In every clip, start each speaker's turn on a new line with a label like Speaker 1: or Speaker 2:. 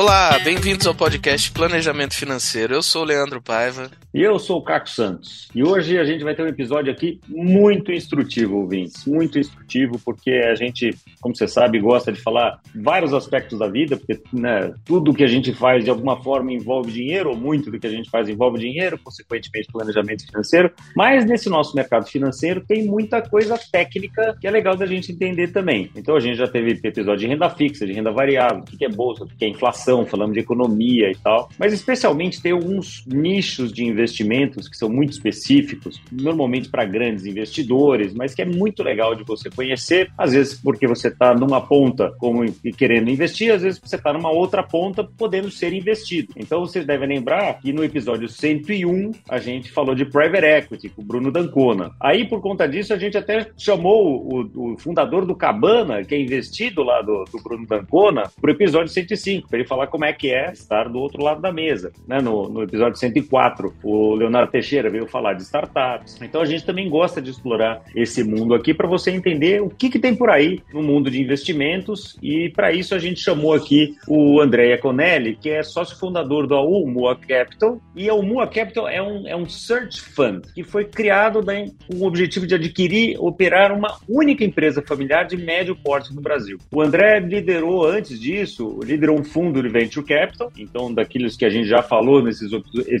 Speaker 1: Olá, bem-vindos ao podcast Planejamento Financeiro. Eu sou o Leandro Paiva.
Speaker 2: E eu sou o Caco Santos. E hoje a gente vai ter um episódio aqui muito instrutivo, ouvintes. Muito instrutivo, porque a gente, como você sabe, gosta de falar vários aspectos da vida, porque né, tudo que a gente faz de alguma forma envolve dinheiro, ou muito do que a gente faz envolve dinheiro, consequentemente planejamento financeiro. Mas nesse nosso mercado financeiro tem muita coisa técnica que é legal da gente entender também. Então a gente já teve episódio de renda fixa, de renda variável, o que é bolsa, o que é inflação falamos de economia e tal, mas especialmente tem alguns nichos de investimentos que são muito específicos, normalmente para grandes investidores, mas que é muito legal de você conhecer, às vezes porque você está numa ponta como querendo investir, às vezes você está numa outra ponta podendo ser investido. Então vocês devem lembrar que no episódio 101 a gente falou de private equity com o Bruno Dancona. Aí por conta disso a gente até chamou o, o fundador do Cabana, que é investido lá do, do Bruno Dancona, para o episódio 105, para ele falar falar como é que é estar do outro lado da mesa. Né? No, no episódio 104, o Leonardo Teixeira veio falar de startups. Então a gente também gosta de explorar esse mundo aqui para você entender o que, que tem por aí no mundo de investimentos. E para isso a gente chamou aqui o André Conelli, que é sócio fundador da Umua Capital. E a Umua Capital é um, é um search fund que foi criado né, com o objetivo de adquirir, operar uma única empresa familiar de médio porte no Brasil. O André liderou antes disso, liderou um fundo Venture Capital, então daqueles que a gente já falou nesses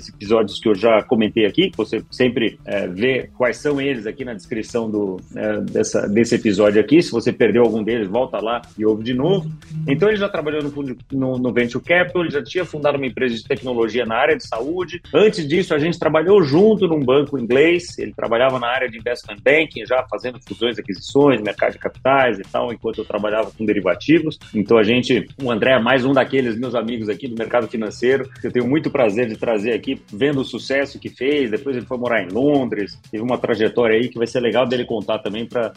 Speaker 2: episódios que eu já comentei aqui, você sempre é, vê quais são eles aqui na descrição do, é, dessa, desse episódio aqui. Se você perdeu algum deles, volta lá e ouve de novo. Então ele já trabalhou no, no, no Venture Capital, ele já tinha fundado uma empresa de tecnologia na área de saúde. Antes disso, a gente trabalhou junto num banco inglês, ele trabalhava na área de investment banking, já fazendo fusões, aquisições, mercado de capitais e tal, enquanto eu trabalhava com derivativos. Então a gente, o André é mais um daqueles meus amigos aqui do mercado financeiro, que eu tenho muito prazer de trazer aqui, vendo o sucesso que fez. Depois ele foi morar em Londres, teve uma trajetória aí que vai ser legal dele contar também para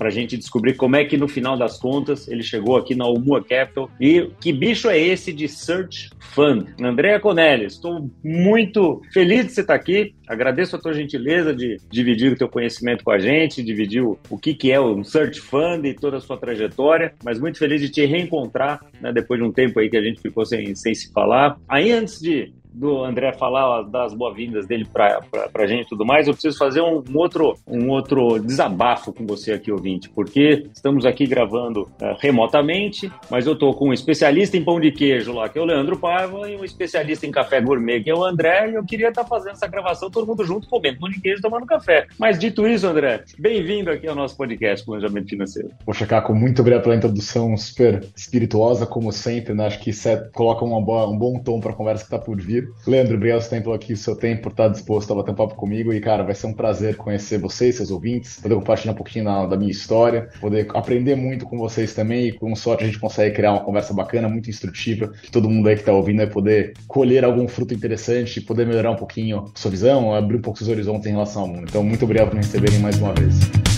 Speaker 2: a gente descobrir como é que no final das contas ele chegou aqui na Umua Capital. E que bicho é esse de Search Fund? Andréa Conelli, estou muito feliz de você estar aqui. Agradeço a tua gentileza de dividir o teu conhecimento com a gente, dividir o, o que, que é um Search Fund e toda a sua trajetória, mas muito feliz de te reencontrar né, depois de um tempo aí que a gente ficou sem, sem se falar. Aí antes de do André falar das boas-vindas dele para a gente e tudo mais, eu preciso fazer um, outro, um outro desabafo com você aqui, ouvinte, porque estamos aqui gravando uh, remotamente, mas eu estou com um especialista em pão de queijo lá, que é o Leandro Paiva, e um especialista em café gourmet, que é o André, e eu queria estar tá fazendo essa gravação todo mundo junto, comendo pão de queijo tomando café. Mas dito isso, André, bem-vindo aqui ao nosso podcast Planejamento Financeiro.
Speaker 3: Poxa, Caco, muito obrigado pela introdução super espirituosa, como sempre, né? Acho que coloca uma boa, um bom tom para a conversa que está por vir. Leandro, obrigado por tempo aqui, seu tempo, por estar disposto a bater um papo comigo. E, cara, vai ser um prazer conhecer vocês, seus ouvintes, poder compartilhar um pouquinho da, minha história, poder aprender muito com vocês também. E com sorte a gente consegue criar uma conversa bacana, muito instrutiva, que todo mundo aí que está ouvindo vai poder colher algum fruto interessante, poder melhorar um pouquinho sua visão, abrir um pouco os horizontes em relação ao mundo. Então, muito obrigado por me receberem mais uma vez.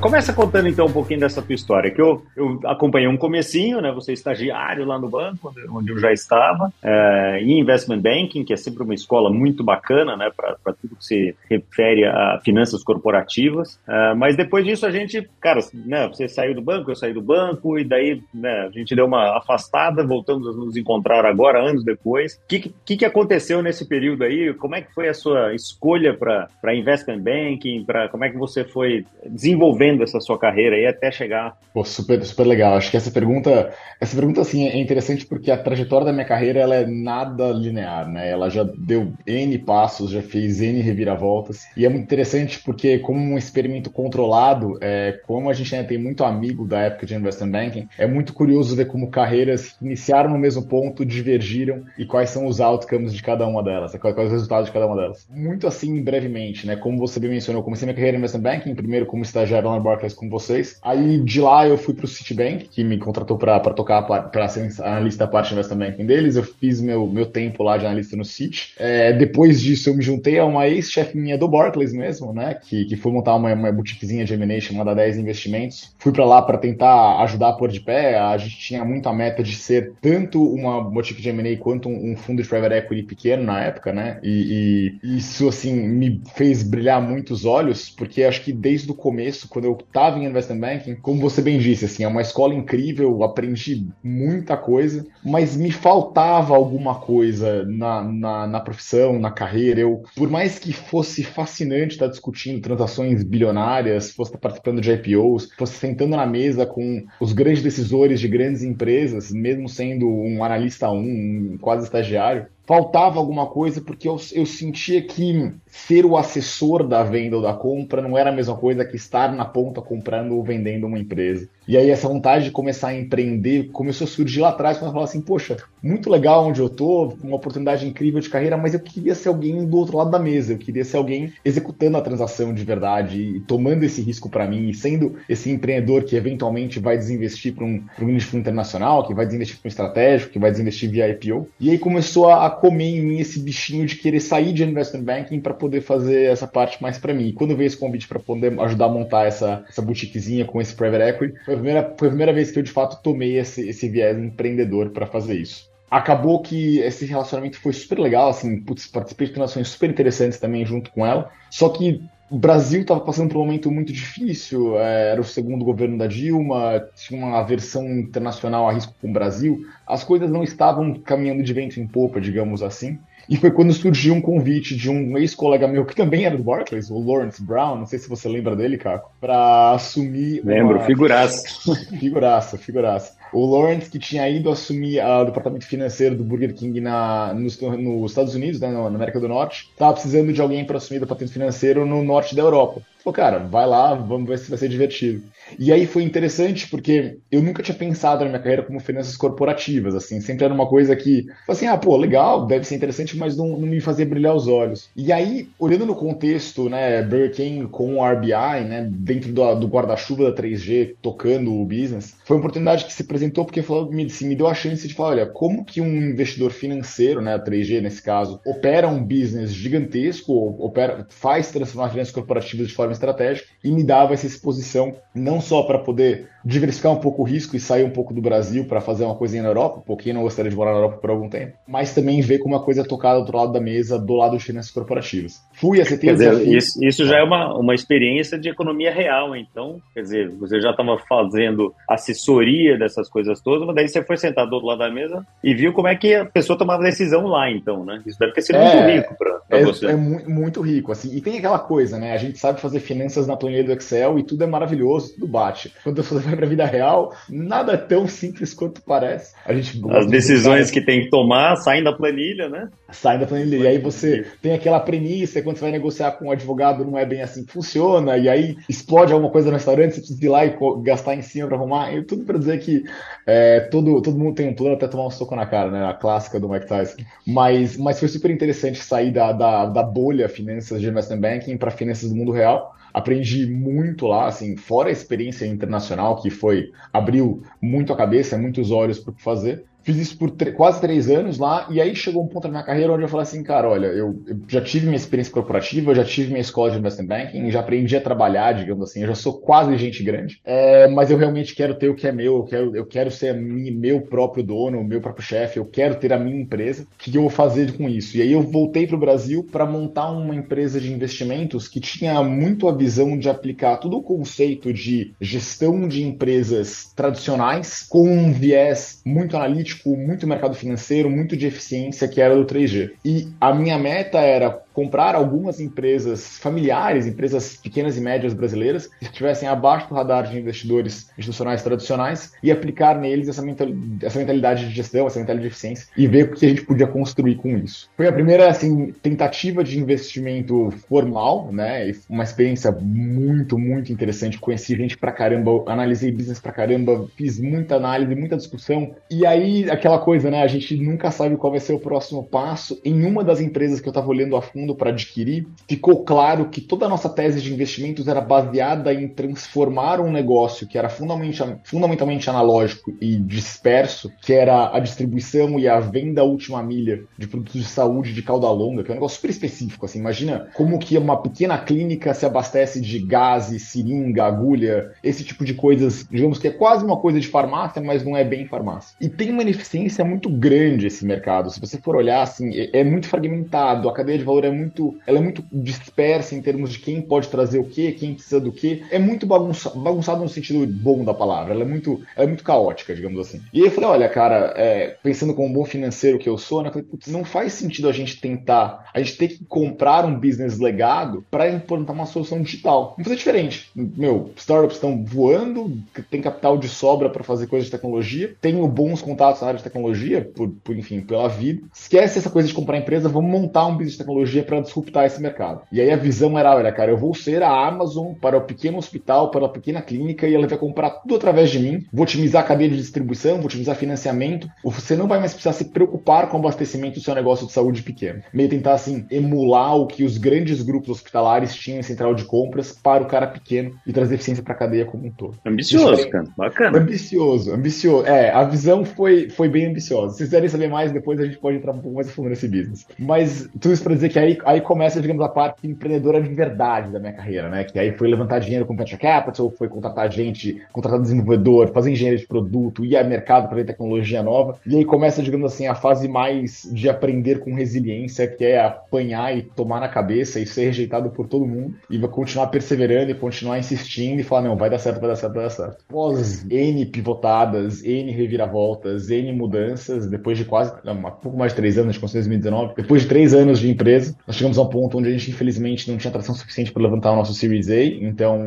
Speaker 2: Começa contando então um pouquinho dessa tua história, que eu, eu acompanhei um comecinho, né? Você é estagiário lá no banco, onde eu já estava, é, em Investment Banking, que é sempre uma escola muito bacana, né? Para tudo que se refere a finanças corporativas. É, mas depois disso a gente, cara, né? Você saiu do banco, eu saí do banco, e daí né, a gente deu uma afastada, voltamos a nos encontrar agora, anos depois. O que, que, que aconteceu nesse período aí? Como é que foi a sua escolha para Investment Banking? Pra, como é que você foi desenvolvendo essa sua carreira aí até chegar?
Speaker 3: Pô, super, super legal. Acho que essa pergunta, essa pergunta assim é interessante porque a trajetória da minha carreira ela é nada linear, né? Ela já deu N passos, já fez N reviravoltas e é muito interessante porque como um experimento controlado, é, como a gente ainda tem muito amigo da época de investment banking, é muito curioso ver como carreiras iniciaram no mesmo ponto, divergiram e quais são os outcomes de cada uma delas, quais, quais os resultados de cada uma delas. Muito assim, brevemente, né? Como você bem mencionou, comecei minha carreira em investment banking, primeiro como estagiário lá Barclays com vocês. Aí de lá eu fui pro Citibank, que me contratou para tocar, para ser analista da parte investment banking deles. Eu fiz meu, meu tempo lá de analista no Citi. É, depois disso eu me juntei a uma ex-chefe minha do Barclays mesmo, né? Que, que foi montar uma, uma boutiquezinha de M&A chamada 10 Investimentos. Fui para lá para tentar ajudar a pôr de pé. A gente tinha muito a meta de ser tanto uma boutique de M&A quanto um, um, fundo de private equity pequeno na época, né? E, e isso, assim, me fez brilhar muitos olhos, porque acho que desde o começo, quando eu estava em investment banking, como você bem disse, assim, é uma escola incrível, aprendi muita coisa, mas me faltava alguma coisa na, na, na profissão, na carreira. Eu, por mais que fosse fascinante estar discutindo transações bilionárias, fosse estar participando de IPOs, fosse sentando na mesa com os grandes decisores de grandes empresas, mesmo sendo um analista um, um quase estagiário, faltava alguma coisa porque eu, eu sentia que ser o assessor da venda ou da compra não era a mesma coisa que estar na ponta comprando ou vendendo uma empresa. E aí essa vontade de começar a empreender começou a surgir lá atrás quando eu falava assim, poxa, muito legal onde eu tô, uma oportunidade incrível de carreira, mas eu queria ser alguém do outro lado da mesa, eu queria ser alguém executando a transação de verdade e tomando esse risco para mim e sendo esse empreendedor que eventualmente vai desinvestir para um, um fundo internacional, que vai desinvestir para um estratégico, que vai desinvestir via IPO. E aí começou a comer em mim esse bichinho de querer sair de investment banking para poder fazer essa parte mais para mim. E quando veio esse convite para poder ajudar a montar essa, essa boutiquezinha com esse private equity, foi a primeira, foi a primeira vez que eu de fato tomei esse, esse viés empreendedor para fazer isso acabou que esse relacionamento foi super legal, assim, putz, participei de transações super interessantes também junto com ela. Só que o Brasil estava passando por um momento muito difícil, é, era o segundo governo da Dilma, tinha uma aversão internacional a risco com o Brasil, as coisas não estavam caminhando de vento em popa, digamos assim. E foi quando surgiu um convite de um ex-colega meu, que também era do Barclays, o Lawrence Brown, não sei se você lembra dele, Caco, para assumir.
Speaker 2: Lembro, uma... figuraça.
Speaker 3: figuraça, figuraça. O Lawrence, que tinha ido assumir o departamento financeiro do Burger King na, nos, nos Estados Unidos, né, na América do Norte, estava precisando de alguém para assumir o departamento financeiro no norte da Europa. Falou, cara, vai lá, vamos ver se vai ser divertido. E aí foi interessante porque eu nunca tinha pensado na minha carreira como finanças corporativas, assim, sempre era uma coisa que, assim, ah, pô, legal, deve ser interessante, mas não, não me fazia brilhar os olhos. E aí, olhando no contexto, né, Burger King com o RBI, né, dentro do, do guarda-chuva da 3G, tocando o business, foi uma oportunidade que se porque falou, me, assim, me deu a chance de falar, olha, como que um investidor financeiro, né, a 3G nesse caso, opera um business gigantesco, opera, faz transformar finanças corporativas de forma estratégica e me dava essa exposição não só para poder diversificar um pouco o risco e sair um pouco do Brasil para fazer uma coisinha na Europa, pouquinho não gostaria de morar na Europa por algum tempo, mas também ver como a coisa é tocada do outro lado da mesa, do lado de finanças corporativas. Fui,
Speaker 2: quer dizer, desafio. Isso, isso já é uma, uma experiência de economia real, então, quer dizer, você já estava fazendo assessoria dessas coisas todas, mas daí você foi sentado do outro lado da mesa e viu como é que a pessoa tomava decisão lá, então, né? Isso deve ter sido é, muito rico para
Speaker 3: é,
Speaker 2: você.
Speaker 3: É muito, rico, assim, e tem aquela coisa, né? A gente sabe fazer finanças na planilha do Excel e tudo é maravilhoso, tudo bate. Quando você vai para a vida real, nada é tão simples quanto parece.
Speaker 2: A gente As decisões de que tem que tomar saem da planilha, né?
Speaker 3: Saem da planilha. E aí você tem aquela premissa, quando você vai negociar com um advogado, não é bem assim que funciona, e aí explode alguma coisa no restaurante, você precisa ir lá e gastar em cima para arrumar. E tudo para dizer que é, todo, todo mundo tem um plano até tomar um soco na cara, né? A clássica do Mike Tyson. Mas, mas foi super interessante sair da, da, da bolha finanças de investment banking para finanças do mundo real aprendi muito lá, assim, fora a experiência internacional que foi abriu muito a cabeça, muitos olhos para fazer. Fiz isso por quase três anos lá, e aí chegou um ponto na minha carreira onde eu falei assim, cara, olha, eu, eu, já tive minha experiência corporativa, eu já tive minha escola de investment banking, já aprendi a trabalhar, digamos assim, eu já sou quase gente grande, é, mas eu realmente quero ter o que é meu, eu quero, eu quero ser minha, meu próprio dono, meu próprio chefe, eu quero ter a minha empresa, o que eu vou fazer com isso? E aí eu voltei para o Brasil para montar uma empresa de investimentos que tinha muito a visão de aplicar todo o conceito de gestão de empresas tradicionais com um viés muito analítico muito mercado financeiro, muito de eficiência que era do 3G. E a minha meta era comprar algumas empresas familiares, empresas pequenas e médias brasileiras, que estivessem abaixo do radar de investidores institucionais tradicionais e aplicar neles essa, mentalidade de gestão, essa mentalidade de eficiência e ver o que a gente podia construir com isso. Foi a primeira assim, tentativa de investimento formal, né? Uma experiência muito, muito interessante. Conheci gente pra caramba, analisei business pra caramba, fiz muita análise, muita discussão. E aí, aquela coisa, né? A gente nunca sabe qual vai ser o próximo passo. Em uma das empresas que eu estava olhando a fundo, fazendo para adquirir, ficou claro que toda a nossa tese de investimentos era baseada em transformar um negócio que era fundamentalmente, analógico e disperso, que era a distribuição e a venda última milha de produtos de saúde de cauda longa, que é um negócio super específico. Assim, imagina como que uma pequena clínica se abastece de gás, seringa, agulha, esse tipo de coisas, digamos que é quase uma coisa de farmácia, mas não é bem farmácia. E tem uma ineficiência muito grande esse mercado. Se você for olhar, assim, é, é muito fragmentado, a cadeia de valor é muito, ela é muito dispersa em termos de quem pode trazer o que, quem precisa do que. É muito bagunça, bagunçado no sentido bom da palavra. Ela é muito, ela é muito caótica, digamos assim. E aí eu falei, olha, cara, é, pensando como um bom financeiro que eu sou, né, eu falei, putz, não faz sentido a gente tentar, a gente ter que comprar um business legado para implantar uma solução digital. Vamos fazer diferente. Meu, startups estão voando, tem capital de sobra para fazer coisas de tecnologia, tenho bons contatos na área de tecnologia, por, por enfim, pela vida. Esquece essa coisa de comprar empresa, vamos montar um business de tecnologia para disruptar esse mercado. E aí a visão era, olha, cara, eu vou ser a Amazon para o pequeno hospital, para a pequena clínica e ela vai comprar tudo através de mim, vou otimizar a cadeia de distribuição, vou otimizar financiamento. Você não vai mais precisar se preocupar com o abastecimento do seu negócio de saúde pequeno. Meio tentar, assim, emular o que os grandes grupos hospitalares tinham em central de compras para o cara pequeno e trazer eficiência para a cadeia como um todo.
Speaker 2: Ambicioso, cara. Bacana.
Speaker 3: Ambicioso, ambicioso. É, a visão foi, foi bem ambiciosa. Se vocês quiserem saber mais, depois a gente pode entrar um pouco mais a fundo nesse business. Mas tudo isso para dizer que aí, aí começa, digamos, a parte empreendedora de verdade da minha carreira, né? Que aí foi levantar dinheiro com venture capital, foi contratar gente, contratar desenvolvedor, fazer engenharia de produto, ir a mercado para ver tecnologia nova. E aí começa, digamos assim, a fase mais de aprender com resiliência, que é apanhar e tomar na cabeça e ser rejeitado por todo mundo e vai continuar perseverando e continuar insistindo e falar, não, vai dar certo, vai dar certo, vai dar certo. Após N pivotadas, N reviravoltas, N mudanças, depois de quase, não, um pouco mais de três anos, de 2019, depois de três anos de empresa, nós chegamos a um ponto onde a gente, infelizmente, não tinha tração suficiente para levantar o nosso Series A, então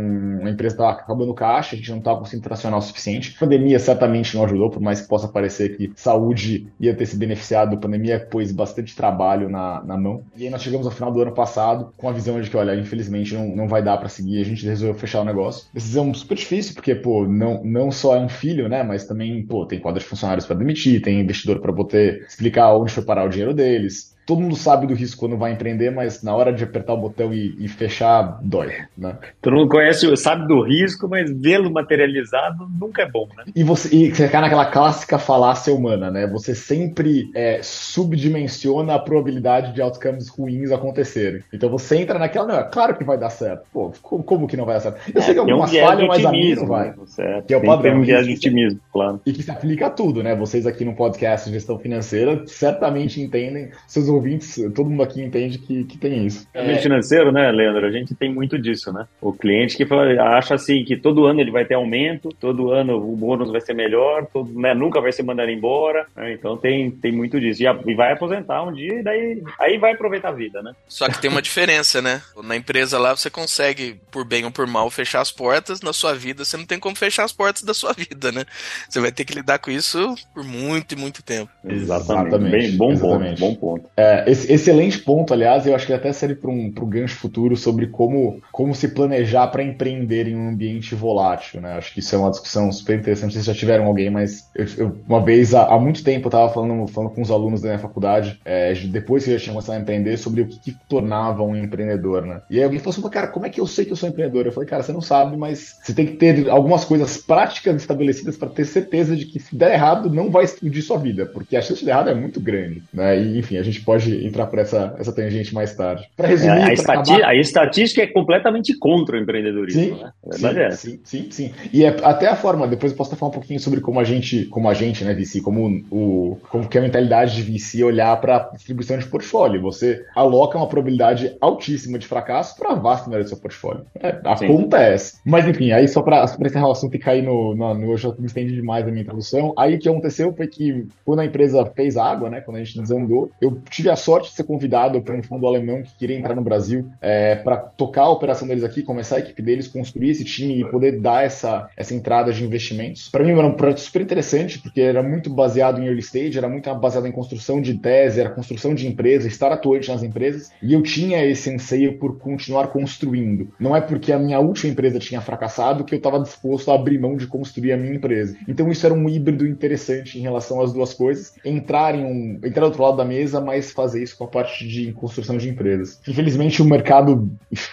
Speaker 3: a empresa estava acabando caixa, a gente não estava conseguindo tracionar o suficiente. A pandemia certamente não ajudou, por mais que possa parecer que saúde ia ter se beneficiado, a pandemia pôs bastante trabalho na, na mão. E aí nós chegamos ao final do ano passado com a visão de que, olha, infelizmente não, não vai dar para seguir, a gente resolveu fechar o negócio. Decisão super difícil, porque, pô, não, não só é um filho, né, mas também, pô, tem quadro de funcionários para demitir, tem investidor para poder explicar onde foi parar o dinheiro deles todo mundo sabe do risco quando vai empreender, mas na hora de apertar o botão e, e fechar, dói, né?
Speaker 2: Todo mundo conhece, sabe do risco, mas vê-lo materializado nunca é bom, né?
Speaker 3: E você, e você cai naquela clássica falácia humana, né? Você sempre é, subdimensiona a probabilidade de outcomes ruins acontecerem. Então você entra naquela, não, é claro que vai dar certo. Pô, como, que não vai dar certo? Eu é, sei que algumas é um falham, mas a minha não vai.
Speaker 2: Certo. Que é o padrão. Um viés de otimismo, claro.
Speaker 3: E que se aplica a tudo, né? Vocês aqui no podcast de gestão financeira certamente entendem seus ouvintes, todo mundo aqui entende que, que tem isso.
Speaker 2: É financeiro, né, Leandro? A gente tem muito disso, né? O cliente que fala, acha assim que todo ano ele vai ter aumento, todo ano o bônus vai ser melhor, todo, né, nunca vai ser mandado embora. Né? Então tem, tem muito disso. E, a, e, vai aposentar um dia e daí aí vai aproveitar a vida, né?
Speaker 1: Só que tem uma diferença, né? Na empresa lá você consegue, por bem ou por mal, fechar as portas. Na sua vida você não tem como fechar as portas da sua vida, né? Você vai ter que lidar com isso por muito e muito tempo.
Speaker 2: Exatamente. Exatamente. Bem, bom Exatamente. ponto. Bom ponto.
Speaker 3: É, esse, excelente ponto, aliás, eu acho que até serve para um pro gancho futuro sobre como, como se planejar para empreender em um ambiente volátil, né? Acho que isso é uma discussão super interessante. Se já tiveram alguém, mas eu, eu, uma vez, há, há, muito tempo, eu estava falando, falando com os alunos da minha faculdade, é, depois que eu já tinha começado a empreender, sobre o que, que tornava um empreendedor, né? E aí alguém falou assim, cara, como é que eu sei que eu sou empreendedor? Eu falei, cara, você não sabe, mas você tem que ter algumas coisas práticas estabelecidas para ter certeza de que se der errado, não vai explodir sua vida, porque a chance de dar errado é muito grande, né? E, enfim, a gente pode entrar por essa, essa tangente mais tarde.
Speaker 2: Para resumir, é, a, estati acabar... a, estatística é completamente contra o empreendedorismo. Sim, né?
Speaker 3: verdade sim, é. sim, sim, sim. E é, até a forma, depois eu posso falar um pouquinho sobre como a gente, como a gente, né, VC, como o, como que é a mentalidade de VC olhar para distribuição de portfólio. Você aloca uma probabilidade altíssima de fracasso para a vasta maioria do seu portfólio. É, a sim. conta é essa. Mas enfim, aí só para encerrar o assunto e cair no, no, no eu já me estendi demais a minha introdução. Aí o que aconteceu foi que quando a empresa fez água, né, quando a gente desandou, eu tive a sorte de ser convidado para um fundo alemão que queria entrar no Brasil é, para tocar a operação deles aqui, começar a equipe deles, construir esse time e poder dar essa, essa entrada de investimentos. Para mim era um projeto super interessante, porque era muito baseado em early stage, era muito baseado em construção de tese, era construção de empresa, estar atuante nas empresas, e eu tinha esse anseio por continuar construindo. Não é porque a minha última empresa tinha fracassado que eu estava disposto a abrir mão de construir a minha empresa. Então isso era um híbrido interessante em relação às duas coisas. Entrar em um, entrar do outro lado da mesa, mas fazer isso com a parte de construção de empresas. Infelizmente, o mercado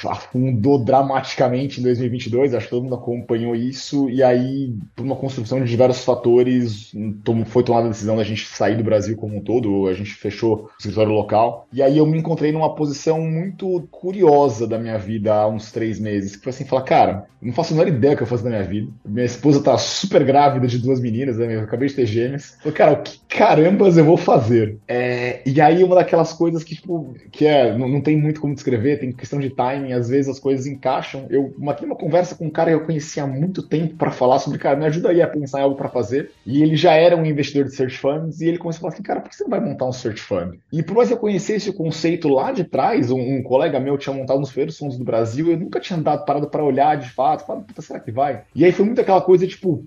Speaker 3: afundou dramaticamente em 2022, acho que todo mundo acompanhou isso, e aí, por uma construção de diversos fatores, foi tomada a decisão da gente sair do Brasil como um todo, a gente fechou o escritório local, e aí eu me encontrei numa posição muito curiosa da minha vida há uns três meses, que foi assim, falar, cara, não faço a menor ideia do que eu faço da minha vida, minha esposa tá super grávida de duas meninas, né, eu acabei de ter gêmeas, falei, cara, o que carambas eu vou fazer? É, e aí uma daquelas coisas que, tipo, que é, não, não, tem muito como descrever, tem questão de timing, às vezes as coisas encaixam. Eu marquei uma conversa com um cara que eu conhecia há muito tempo para falar sobre, cara, me ajuda aí a pensar em algo para fazer. E ele já era um investidor de search funds e ele começou a falar assim, cara, por que você não vai montar um search fund? E por mais eu conhecesse o conceito lá de trás, um, um colega meu tinha montado uns primeiros fundos do Brasil, eu nunca tinha dado parado para olhar de fato, falei, puta, será que vai? E aí foi muito aquela coisa, tipo,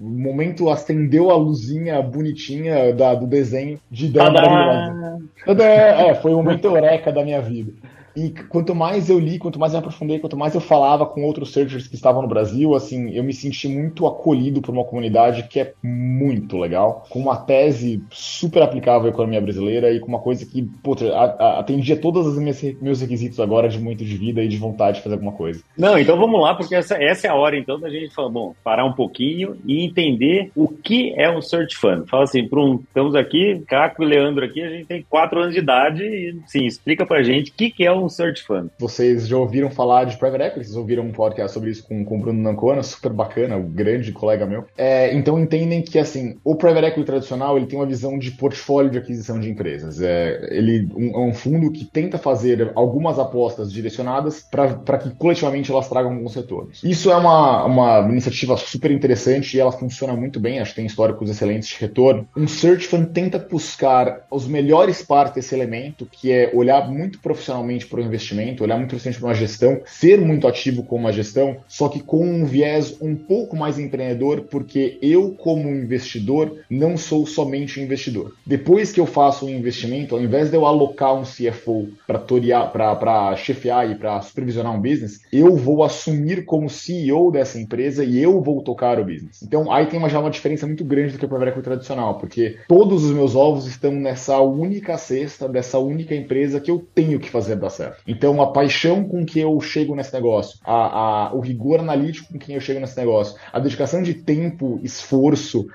Speaker 3: o momento acendeu a luzinha bonitinha da, do desenho de ideia maravilhosa. É, foi o momento eureka da minha vida. E quanto mais eu li, quanto mais eu me aprofundei, quanto mais eu falava com outros searchers que estavam no Brasil, assim, eu me senti muito acolhido por uma comunidade que é muito legal, com uma tese super aplicável à economia brasileira e com uma coisa que, puta, atendia todos os meus requisitos agora de muito de vida e de vontade de fazer alguma coisa.
Speaker 2: Não, então vamos lá, porque essa, essa é a hora, então, da gente falar, bom, parar um pouquinho e entender o que é um Search Fund. Fala assim, um, estamos aqui, Caco e Leandro aqui, a gente tem quatro anos de idade e, sim, explica pra gente o que, que é um um search fund.
Speaker 3: Vocês já ouviram falar de private equity? Vocês ouviram um podcast sobre isso com, com o Bruno Nancona, super bacana, um grande colega meu. É, então entendem que assim, o private equity tradicional ele tem uma visão de portfólio de aquisição de empresas. É, ele um, é um fundo que tenta fazer algumas apostas direcionadas para que coletivamente elas tragam alguns retornos. Isso é uma, uma iniciativa super interessante e ela funciona muito bem, acho que tem históricos excelentes de retorno. Um search fund tenta buscar os melhores partes desse elemento, que é olhar muito profissionalmente para o investimento, olhar muito interessante para uma gestão, ser muito ativo com uma gestão, só que com um viés um pouco mais empreendedor, porque eu, como investidor, não sou somente um investidor. Depois que eu faço um investimento, ao invés de eu alocar um CFO para chefiar e para supervisionar um business, eu vou assumir como CEO dessa empresa e eu vou tocar o business. Então aí tem uma, já uma diferença muito grande do que o private tradicional, porque todos os meus ovos estão nessa única cesta, dessa única empresa que eu tenho que fazer dar certo certo. Então, a paixão com que eu chego nesse negócio, a, a, o rigor analítico com que eu chego nesse negócio, a dedicação de tempo, esforço,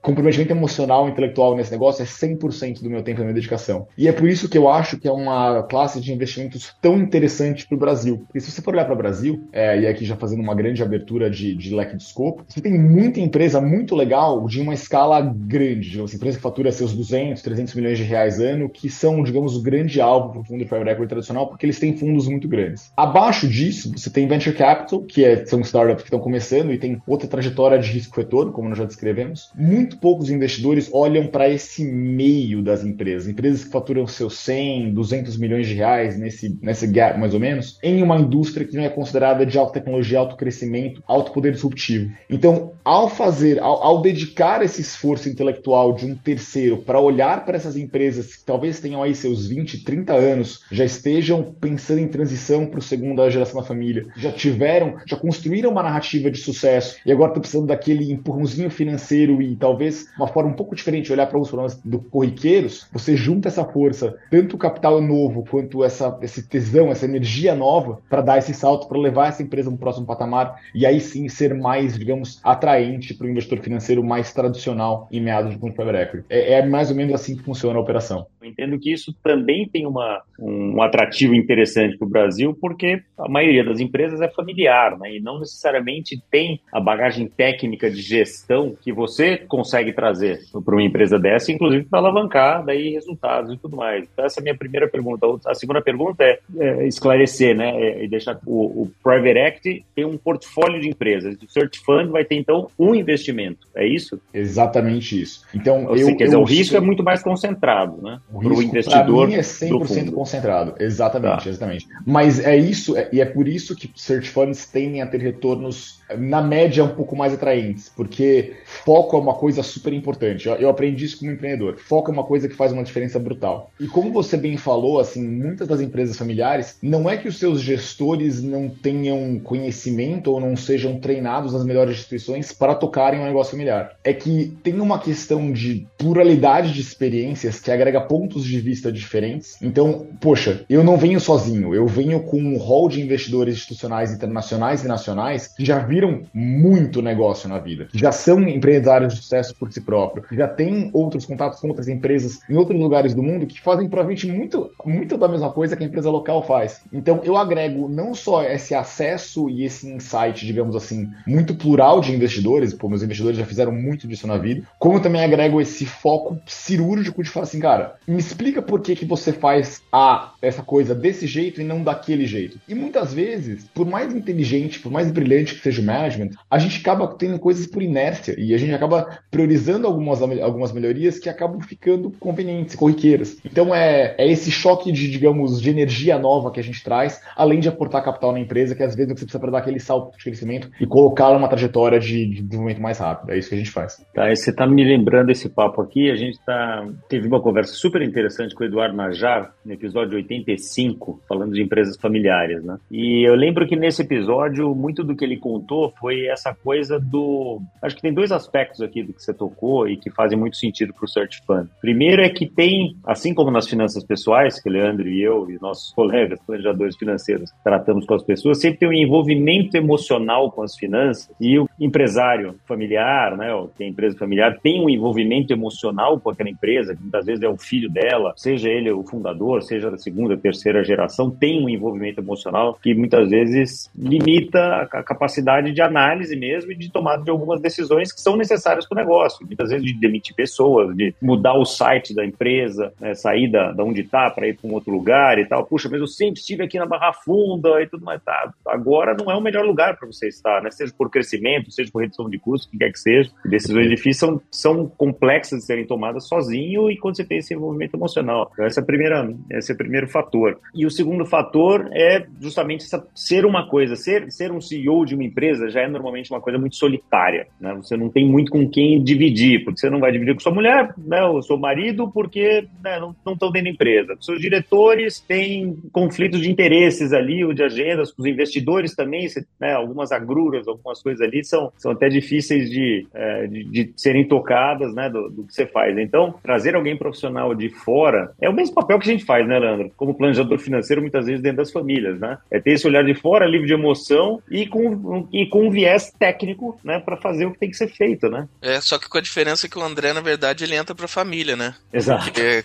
Speaker 3: comprometimento emocional, intelectual nesse negócio é 100% do meu tempo e da minha dedicação. E é por isso que eu acho que é uma classe de investimentos tão interessante para o Brasil. Porque se você for olhar para o Brasil, é, e aqui já fazendo uma grande abertura de, de leque de escopo, você tem muita empresa muito legal de uma escala grande, de uma empresa que fatura seus 200, 300 milhões de reais ano, que são, digamos, o grande alvo para o fundo de private equity tradicional, porque eles têm fundos muito grandes. Abaixo disso, você tem venture capital, que é, são startups que estão começando e tem outra trajetória de risco-retorno, como nós já descrevemos. Muito poucos investidores olham para esse meio das empresas, empresas que faturam seus 100, 200 milhões de reais nesse, nesse gap, mais ou menos, em uma indústria que não é considerada de alta tecnologia, alto crescimento, alto poder disruptivo. Então, ao fazer, ao, ao dedicar esse esforço intelectual de um terceiro para olhar para essas empresas que talvez tenham aí seus 20, 30 anos, já estejam pensando em transição para a segunda geração da família, já tiveram, já construíram uma narrativa de sucesso e agora estão precisando daquele empurrãozinho financeiro e talvez uma forma um pouco diferente de olhar para os problemas do corriqueiros, você junta essa força, tanto o capital novo quanto essa, esse tesão, essa energia nova para dar esse salto, para levar essa empresa para um próximo patamar e aí sim ser mais, digamos, atraente para o investidor financeiro mais tradicional em meados de private. É, é mais ou menos assim que funciona a operação.
Speaker 2: Eu entendo que isso também tem uma, um atrativo interessante para o Brasil, porque a maioria das empresas é familiar, né? E não necessariamente tem a bagagem técnica de gestão que você consegue trazer para uma empresa dessa, inclusive para alavancar daí resultados e tudo mais. Então, essa é a minha primeira pergunta. A segunda pergunta é, é esclarecer, né? É, e deixar o, o Private Equity tem um portfólio de empresas. O Search Fund vai ter, então, um investimento. É isso?
Speaker 3: Exatamente isso. Então,
Speaker 2: eu, quer dizer, eu, o risco é muito mais concentrado, né?
Speaker 3: Para o investidor. Mim é 100% concentrado. Exatamente. Tá. Exatamente. Mas é isso, é, e é por isso que search funds tendem a ter retornos na média, um pouco mais atraentes, porque foco é uma coisa super importante. Eu aprendi isso como empreendedor. Foco é uma coisa que faz uma diferença brutal. E como você bem falou, assim, muitas das empresas familiares, não é que os seus gestores não tenham conhecimento ou não sejam treinados nas melhores instituições para tocarem um negócio familiar. É que tem uma questão de pluralidade de experiências que agrega pontos de vista diferentes. Então, poxa, eu não venho sozinho, eu venho com um hall de investidores institucionais internacionais e nacionais que já viram muito negócio na vida, já são empresários de sucesso por si próprio, já têm outros contatos com outras empresas em outros lugares do mundo que fazem provavelmente muito, muito da mesma coisa que a empresa local faz. Então, eu agrego não só esse acesso e esse insight, digamos assim, muito plural de investidores, pô, meus investidores já fizeram muito disso na vida, como também agrego esse foco cirúrgico de falar assim, cara, me explica por que, que você faz a, essa coisa desse jeito e não daquele jeito. E muitas vezes, por mais inteligente, por mais brilhante que seja management, a gente acaba tendo coisas por inércia e a gente acaba priorizando algumas, algumas melhorias que acabam ficando convenientes, corriqueiras. Então é, é esse choque de, digamos, de energia nova que a gente traz, além de aportar capital na empresa, que às vezes você precisa para dar aquele salto de crescimento e colocá-la numa trajetória de, de desenvolvimento mais rápido. É isso que a gente faz.
Speaker 2: Tá, você está me lembrando esse papo aqui, a gente tá, teve uma conversa super interessante com o Eduardo Najar, no episódio 85, falando de empresas familiares, né? E eu lembro que nesse episódio, muito do que ele contou foi essa coisa do... Acho que tem dois aspectos aqui do que você tocou e que fazem muito sentido para o Search Fund. Primeiro é que tem, assim como nas finanças pessoais, que Leandro e eu e nossos colegas planejadores financeiros tratamos com as pessoas, sempre tem um envolvimento emocional com as finanças e o empresário familiar, né, ou tem empresa familiar, tem um envolvimento emocional com aquela empresa, que muitas vezes é o filho dela, seja ele o fundador, seja da segunda, terceira geração, tem um envolvimento emocional que muitas vezes limita a capacidade de análise mesmo e de tomada de algumas decisões que são necessárias para o negócio. Muitas vezes de demitir pessoas, de mudar o site da empresa, né, sair da, da onde está para ir para um outro lugar e tal. Puxa, mas eu sempre estive aqui na Barra Funda e tudo mais. Tá, agora não é o melhor lugar para você estar, né? seja por crescimento, seja por redução de custos, o que quer que seja. Decisões difíceis são, são complexas de serem tomadas sozinho e quando você tem esse envolvimento emocional. Então, essa é a primeira, esse é o primeiro fator. E o segundo fator é justamente essa, ser uma coisa, ser, ser um CEO de uma empresa já é normalmente uma coisa muito solitária. Né? Você não tem muito com quem dividir, porque você não vai dividir com sua mulher, né, ou seu marido, porque né, não estão dentro da empresa. Seus diretores têm conflitos de interesses ali, ou de agendas, os investidores também, né, algumas agruras, algumas coisas ali são, são até difíceis de, é, de, de, serem tocadas né, do, do, que você faz. Então, trazer alguém profissional de fora é o mesmo papel que a gente faz, né, Leandro? Como planejador financeiro, muitas vezes dentro das famílias, né? É ter esse olhar de fora, livre de emoção e com, e com um viés técnico, né, para fazer o que tem que ser feito, né?
Speaker 1: É, só que com a diferença que o André, na verdade, ele entra pra família, né?
Speaker 2: Exato.
Speaker 1: Porque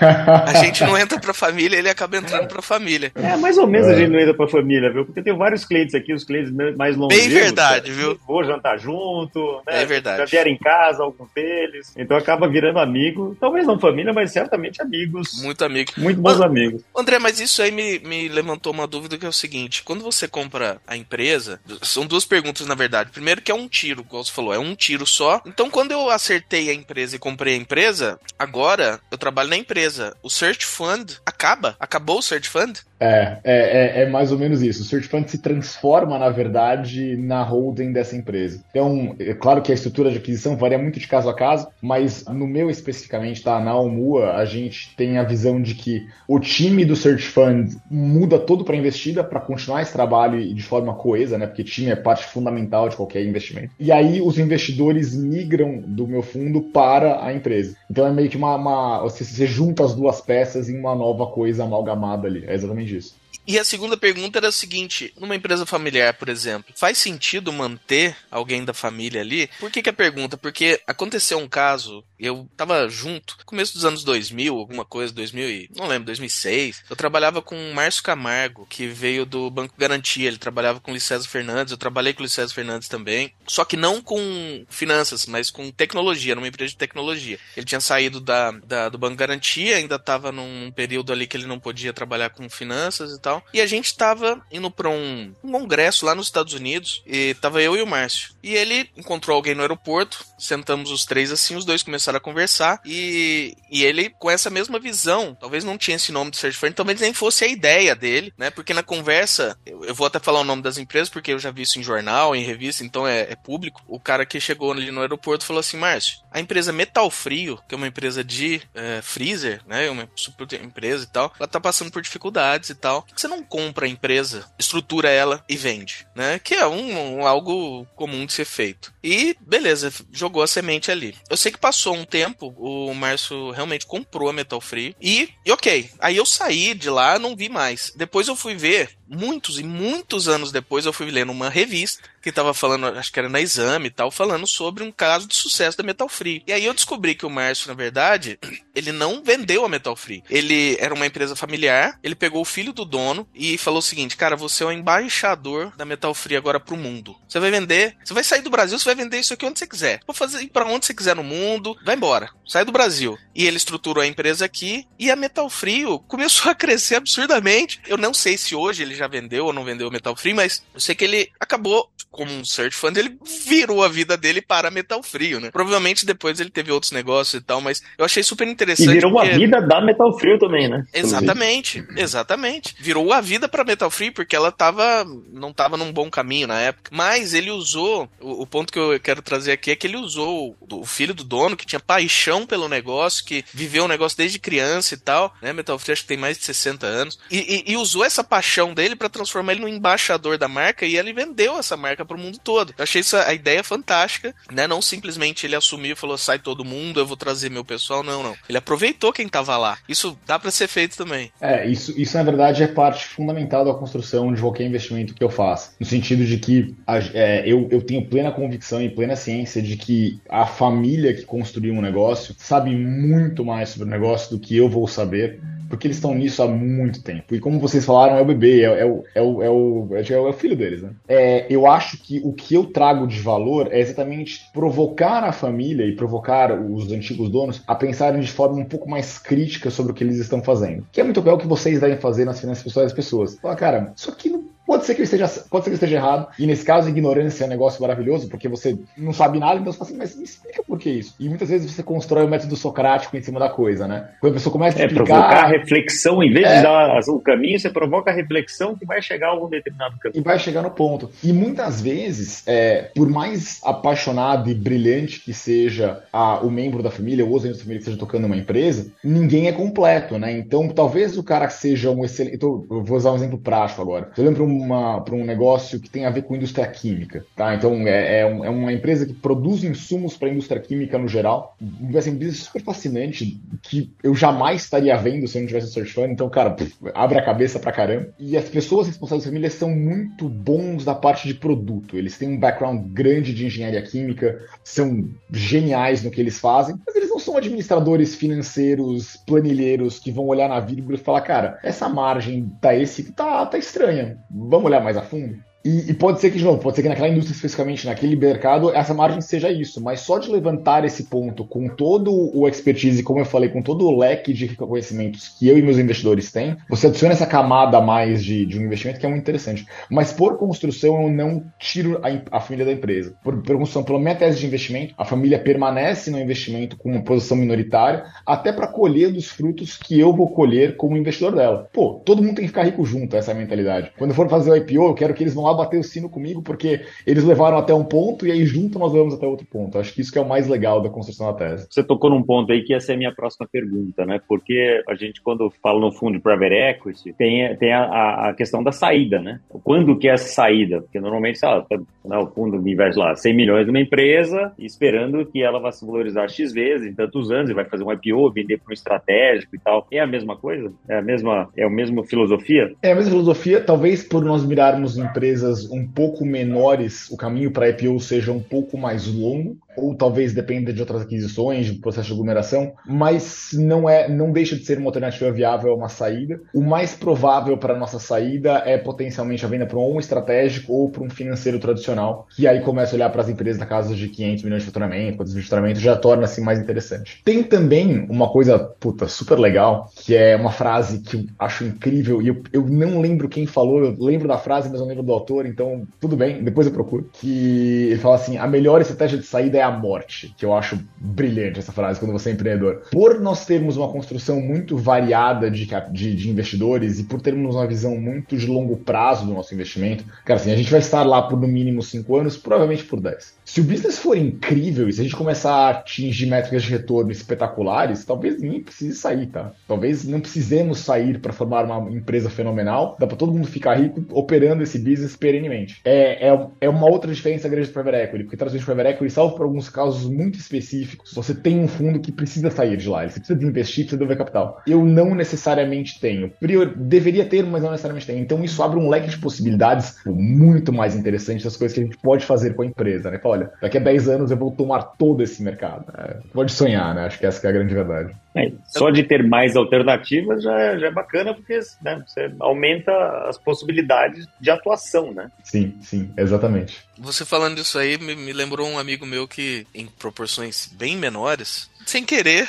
Speaker 1: a gente não entra pra família, ele acaba entrando pra família.
Speaker 2: É, mais ou menos é. a gente não entra pra família, viu? Porque tem vários clientes aqui, os clientes mais longos.
Speaker 1: Bem verdade, viu?
Speaker 2: Vou jantar junto, né?
Speaker 1: É verdade.
Speaker 2: Já vieram em casa, alguns deles. Então acaba virando amigo. Talvez não família, mas certamente amigos.
Speaker 1: Muito amigo.
Speaker 2: Muito bons amigos.
Speaker 1: André, mas isso aí me, me levantou uma dúvida que é o seguinte: quando você compra a empresa, são duas perguntas, na verdade. Primeiro, que é um tiro, como você falou, é um tiro só. Então, quando eu acertei a empresa e comprei a empresa, agora eu trabalho na empresa. O Search Fund acaba? Acabou o Search Fund?
Speaker 3: É, é, é, é, mais ou menos isso. O Search Fund se transforma, na verdade, na holding dessa empresa. Então, é claro que a estrutura de aquisição varia muito de caso a caso, mas no meu especificamente, tá? Na Almua, a gente tem a visão de que o time do Search Fund muda todo para investida para continuar esse trabalho de forma coesa, né? Porque time é parte fundamental de qualquer investimento. E aí os investidores migram do meu fundo para a empresa. Então é meio que uma. uma você, você junta as duas peças em uma nova coisa amalgamada ali. É exatamente disso.
Speaker 1: E a segunda pergunta era a seguinte: numa empresa familiar, por exemplo, faz sentido manter alguém da família ali? Por que, que a pergunta? Porque aconteceu um caso, eu tava junto, começo dos anos 2000, alguma coisa, 2000 e, não lembro, 2006. Eu trabalhava com o Márcio Camargo, que veio do Banco Garantia, ele trabalhava com o Licésio Fernandes, eu trabalhei com o Licésio Fernandes também, só que não com finanças, mas com tecnologia, numa empresa de tecnologia. Ele tinha saído da, da do Banco Garantia, ainda tava num período ali que ele não podia trabalhar com finanças e tal. Tal. E a gente tava indo pra um, um congresso lá nos Estados Unidos, e tava eu e o Márcio. E ele encontrou alguém no aeroporto, sentamos os três assim, os dois começaram a conversar, e, e ele, com essa mesma visão, talvez não tinha esse nome de search firm, talvez nem fosse a ideia dele, né? Porque na conversa, eu, eu vou até falar o nome das empresas, porque eu já vi isso em jornal, em revista, então é, é público. O cara que chegou ali no aeroporto falou assim: Márcio, a empresa Metal Frio, que é uma empresa de é, freezer, né? Uma super empresa e tal, ela tá passando por dificuldades e tal. Você não compra a empresa, estrutura ela e vende, né? Que é um, um algo comum de ser feito. E beleza, jogou a semente ali. Eu sei que passou um tempo, o Márcio realmente comprou a Metal Free e, e ok. Aí eu saí de lá, não vi mais. Depois eu fui ver muitos e muitos anos depois eu fui lendo uma revista que tava falando, acho que era na Exame e tal, falando sobre um caso de sucesso da Metal Free. E aí eu descobri que o Márcio, na verdade, ele não vendeu a Metal Free. Ele era uma empresa familiar, ele pegou o filho do dono e falou o seguinte: "Cara, você é o embaixador da Metal Free agora pro mundo. Você vai vender, você vai sair do Brasil, você vai vender isso aqui onde você quiser. Vou fazer para onde você quiser no mundo, vai embora. Sai do Brasil". E ele estruturou a empresa aqui e a Metal Free começou a crescer absurdamente. Eu não sei se hoje ele já vendeu ou não vendeu o Metal Free, mas eu sei que ele acabou como um search fund, ele virou a vida dele para Metal Frio, né? Provavelmente depois ele teve outros negócios e tal, mas eu achei super interessante.
Speaker 2: E virou porque... a vida da Metal Frio também, né?
Speaker 1: Exatamente, exatamente. Virou a vida para Metal Frio porque ela tava não tava num bom caminho na época, mas ele usou o, o ponto que eu quero trazer aqui é que ele usou o, o, filho do dono que tinha paixão pelo negócio, que viveu o negócio desde criança e tal, né? Metal Frio acho que tem mais de 60 anos e, e, e usou essa paixão dele para transformar ele no embaixador da marca e ele vendeu essa marca para o mundo todo. Eu achei essa a ideia fantástica, né? Não simplesmente ele assumiu e falou sai todo mundo, eu vou trazer meu pessoal, não, não. Ele aproveitou quem tava lá. Isso dá para ser feito também.
Speaker 3: É, isso, isso na verdade é parte fundamental da construção de qualquer investimento que eu faço. No sentido de que a, é, eu, eu tenho plena convicção e plena ciência de que a família que construiu um negócio sabe muito mais sobre o negócio do que eu vou saber porque eles estão nisso há muito tempo. E como vocês falaram, é o bebê, é, é, o, é, o, é, o, é o filho deles, né? É, eu acho que o que eu trago de valor é exatamente provocar a família e provocar os antigos donos a pensarem de forma um pouco mais crítica sobre o que eles estão fazendo. Que é muito o que vocês devem fazer nas finanças pessoais das pessoas. Fala, cara, isso aqui não Pode ser que ele esteja, pode ser que esteja errado. E nesse caso, ignorância é um negócio maravilhoso, porque você não sabe nada, então você fala assim, mas me explica por que isso. E muitas vezes você constrói o método socrático em cima da coisa, né? Quando a pessoa começa a
Speaker 2: é, explicar... provocar a reflexão, em vez é... de dar o caminho, você provoca a reflexão que vai chegar a algum determinado caminho.
Speaker 3: E vai chegar no ponto. E muitas vezes, é, por mais apaixonado e brilhante que seja a, o membro da família, ou os membros da família que esteja tocando uma empresa, ninguém é completo, né? Então, talvez o cara seja um excelente... Eu vou usar um exemplo prático agora. Eu lembro para um negócio que tem a ver com indústria química. Tá? Então, é, é, um, é uma empresa que produz insumos para a indústria química no geral. Vai ser um business super fascinante que eu jamais estaria vendo se eu não tivesse um search fund. Então, cara, pff, abre a cabeça pra caramba. E as pessoas responsáveis da família são muito bons da parte de produto. Eles têm um background grande de engenharia química, são geniais no que eles fazem, mas eles não são administradores financeiros, planilheiros que vão olhar na vírgula e falar, cara, essa margem tá esse tá, tá estranha. Vamos olhar mais a fundo? E, e, pode ser que, de novo, pode ser que naquela indústria especificamente, naquele mercado, essa margem seja isso, mas só de levantar esse ponto com todo o expertise, como eu falei, com todo o leque de conhecimentos que eu e meus investidores têm, você adiciona essa camada a mais de, de um investimento que é muito interessante. Mas por construção, eu não tiro a, a família da empresa. Por, por construção, pela minha tese de investimento, a família permanece no investimento com uma posição minoritária, até para colher dos frutos que eu vou colher como investidor dela. Pô, todo mundo tem que ficar rico junto, essa é a mentalidade. Quando eu for fazer o IPO, eu quero que eles vão lá lá bater o sino comigo, porque eles levaram até um ponto e aí junto nós levamos até outro ponto. Acho que isso que é o mais legal da construção da tese.
Speaker 2: Você tocou num ponto aí que essa é a minha próxima pergunta, né? Porque a gente, quando fala no fundo de private equity, tem, tem a, a questão da saída, né? Quando que é essa saída? Porque normalmente, sei lá, né, o fundo investe lá 100 milhões numa empresa, esperando que ela vá se valorizar X vezes em tantos anos, e vai fazer um IPO, vender para um estratégico e tal. É a mesma coisa? É a mesma, é a mesma filosofia?
Speaker 3: É a mesma filosofia, talvez por nós mirarmos empresas empresas um pouco menores, o caminho para IPO seja um pouco mais longo, ou talvez dependa de outras aquisições, de processo de aglomeração, mas não é, não deixa de ser uma alternativa viável, uma saída. O mais provável para a nossa saída é potencialmente a venda para um estratégico ou para um financeiro tradicional, que aí começa a olhar para as empresas da casa de 500 milhões de faturamento, 400 de faturamento, já torna-se mais interessante. Tem também uma coisa, puta, super legal, que é uma frase que eu acho incrível, e eu, eu não lembro quem falou, eu lembro da frase, mas não lembro do autor, então tudo bem, depois eu procuro. Que ele fala assim: a melhor estratégia de saída é a morte, que eu acho brilhante essa frase quando você é empreendedor. Por nós termos uma construção muito variada de, de, de investidores e por termos uma visão muito de longo prazo do nosso investimento, cara, assim, a gente vai estar lá por no mínimo 5 anos, provavelmente por 10. Se o business for incrível e se a gente começar a atingir métricas de retorno espetaculares, talvez nem precise sair, tá? Talvez não precisemos sair para formar uma empresa fenomenal, dá para todo mundo ficar rico operando esse business perenemente. É, é, é uma outra diferença grande do private equity, porque trazendo private equity, salvo por alguns casos muito específicos, você tem um fundo que precisa sair de lá, você precisa de investir, precisa devolver capital. Eu não necessariamente tenho. Prior, deveria ter, mas não necessariamente tenho. Então isso abre um leque de possibilidades muito mais interessante das coisas que a gente pode fazer com a empresa, né? Fala, olha, daqui a 10 anos eu vou tomar todo esse mercado. É, pode sonhar, né? Acho que essa que é a grande verdade.
Speaker 2: É, só de ter mais alternativas já, é, já é bacana, porque né, você aumenta as possibilidades de atuação, né?
Speaker 3: Sim, sim, exatamente.
Speaker 1: Você falando isso aí me, me lembrou um amigo meu que, em proporções bem menores, sem querer,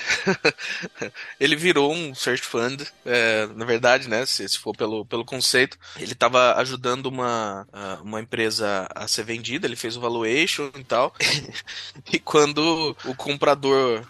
Speaker 1: ele virou um search fund. É, na verdade, né? Se, se, for pelo, pelo conceito, ele estava ajudando uma, uma empresa a ser vendida, ele fez o valuation e tal. e quando o comprador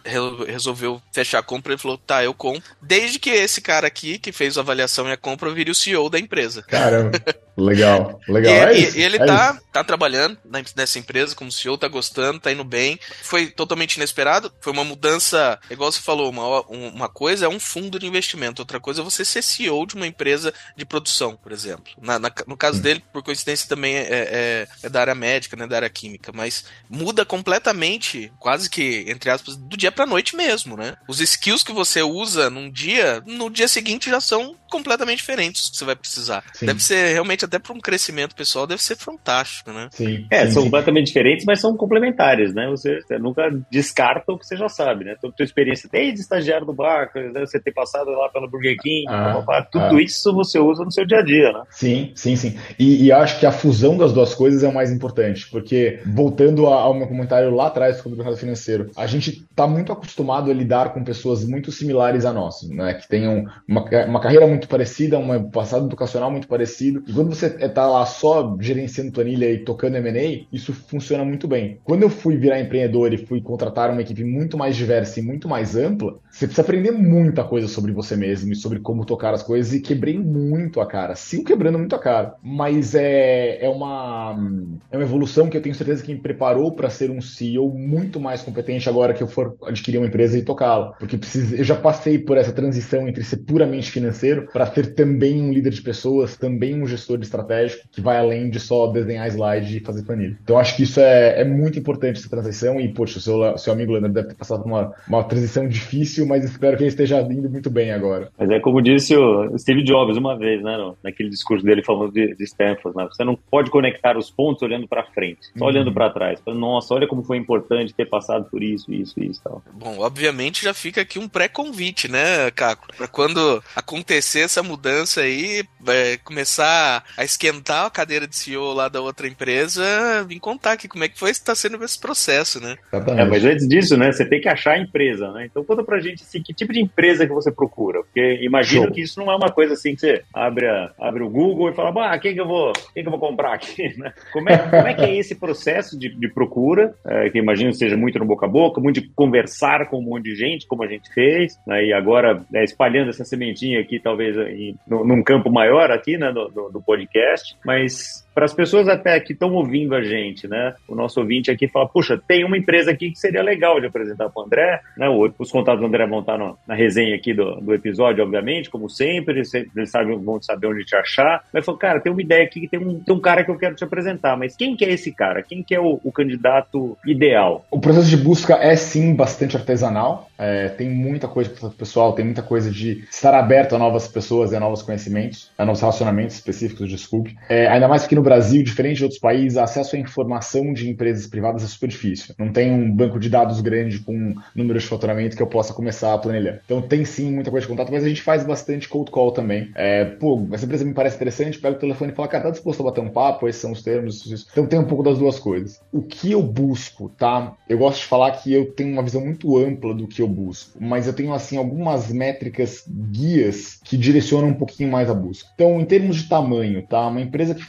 Speaker 1: resolveu fechar a compra, ele falou: tá, eu compro. Desde que esse cara aqui, que fez a avaliação e a compra, vire o CEO da empresa.
Speaker 3: Caramba. Legal, legal.
Speaker 1: E,
Speaker 3: é
Speaker 1: e,
Speaker 3: isso,
Speaker 1: ele
Speaker 3: é
Speaker 1: tá,
Speaker 3: isso.
Speaker 1: tá trabalhando nessa empresa como CEO, tá gostando, tá indo bem. Foi totalmente inesperado. Foi uma mudança, igual você falou, uma, uma coisa é um fundo de investimento, outra coisa é você ser CEO de uma empresa de produção, por exemplo. Na, na, no caso
Speaker 3: Hum.
Speaker 1: dele, por coincidência, também é, é, é da área médica, né, da área química, mas muda completamente, quase que, entre aspas, do dia pra noite mesmo, né? Os skills que você usa num dia, no dia seguinte já são completamente diferentes que você vai precisar.
Speaker 3: Sim.
Speaker 1: Deve ser realmente até para um crescimento pessoal deve ser fantástico, né?
Speaker 3: Sim.
Speaker 2: É,
Speaker 3: sim,
Speaker 2: são completamente diferentes, mas são complementares, né? Você, você nunca descarta o que você já sabe, né? Toda a tua experiência desde estagiário do barco, né? você ter passado lá pela Burger King,
Speaker 3: Ah,
Speaker 2: tudo
Speaker 3: ah.
Speaker 2: isso você usa no seu dia a dia, né?
Speaker 3: Sim, sim, sim. E, e acho que a fusão das duas coisas é o mais importante, porque, voltando a- ao meu comentário lá atrás sobre o mercado financeiro, a gente está muito acostumado a lidar com pessoas muito similares a nós, né? Que tenham uma, uma carreira muito parecida, um passado educacional muito parecido, e quando você está lá só gerenciando planilha e tocando M&A, isso funciona muito bem. Quando eu fui virar empreendedor e fui contratar uma equipe muito mais diversa e muito mais ampla, você precisa aprender muita coisa sobre você mesmo e sobre como tocar as coisas, e quebrei muito a cara. Sigo quebrando muito a cara. Mas é, é, uma, é uma evolução que eu tenho certeza que me preparou para ser um CEO muito mais competente agora que eu for adquirir uma empresa e tocá-la. Porque eu já passei por essa transição entre ser puramente financeiro para ser também um líder de pessoas, também um gestor estratégico, que vai além de só desenhar slide e fazer planilha. Então acho que isso é, é muito importante essa transição e, poxa, o seu, seu amigo Leandro deve ter passado por uma, uma transição difícil, mas espero que ele esteja indo muito bem agora.
Speaker 2: Mas é como disse o Steve Jobs uma vez, né? no- Naquele discurso dele falando de, de Stanford, né? Você não pode conectar os pontos olhando para frente, só
Speaker 3: Uhum.
Speaker 2: olhando para trás. Falando, Nossa, olha como foi importante ter passado por isso, isso, isso e tal.
Speaker 1: Bom, obviamente já fica aqui um pré-convite, né, Caco? Pra quando acontecer essa mudança aí, é, começar a esquentar a cadeira de CEO lá da outra empresa, vim contar aqui como é que foi está sendo esse processo, né?
Speaker 2: É, mas antes disso, né, você tem que achar a empresa, né? Então conta pra gente assim, que tipo de empresa que você procura, porque imagino
Speaker 3: Show.
Speaker 2: que isso não é uma coisa assim que você abre, a- abre o Google e fala, ah, quem que eu vou, quem que eu vou comprar aqui, né? Como é, como é que é esse processo de, de procura, é, que imagino que seja muito no boca a boca, muito de conversar com um monte de gente, como a gente fez, né? E agora né, espalhando essa sementinha aqui, talvez em, num num campo maior aqui, né, do, do, do podcast, mas para as pessoas até que estão ouvindo a gente, né? O nosso ouvinte aqui fala, puxa, tem uma empresa aqui que seria legal de apresentar para o André, né? Os contatos do André vão estar no- na resenha aqui do, do episódio, obviamente, como sempre, eles sabem, vão saber onde te achar. Mas falou, cara, tem uma ideia aqui que tem um, tem um cara que eu quero te apresentar, mas quem que é esse cara? Quem que é o, o candidato ideal?
Speaker 3: O processo de busca é sim bastante artesanal. É, tem muita coisa para o pessoal, tem muita coisa de estar aberto a novas pessoas e a novos conhecimentos, a novos relacionamentos específicos, desculpe. É, ainda mais porque no no Brasil, diferente de outros países, acesso à informação de empresas privadas é super difícil. Não tem um banco de dados grande com números de faturamento que eu possa começar a planilhar. Então tem sim muita coisa de contato, mas a gente faz bastante cold call também. É, pô, essa empresa me parece interessante, pega o telefone e fala, cara, tá disposto a bater um papo? Esses são os termos. Isso. Então tem um pouco das duas coisas. O que eu busco, tá? Eu gosto de falar que eu tenho uma visão muito ampla do que eu busco, mas eu tenho assim algumas métricas guias que direcionam um pouquinho mais a busca. Então, em termos de tamanho, tá? Uma empresa que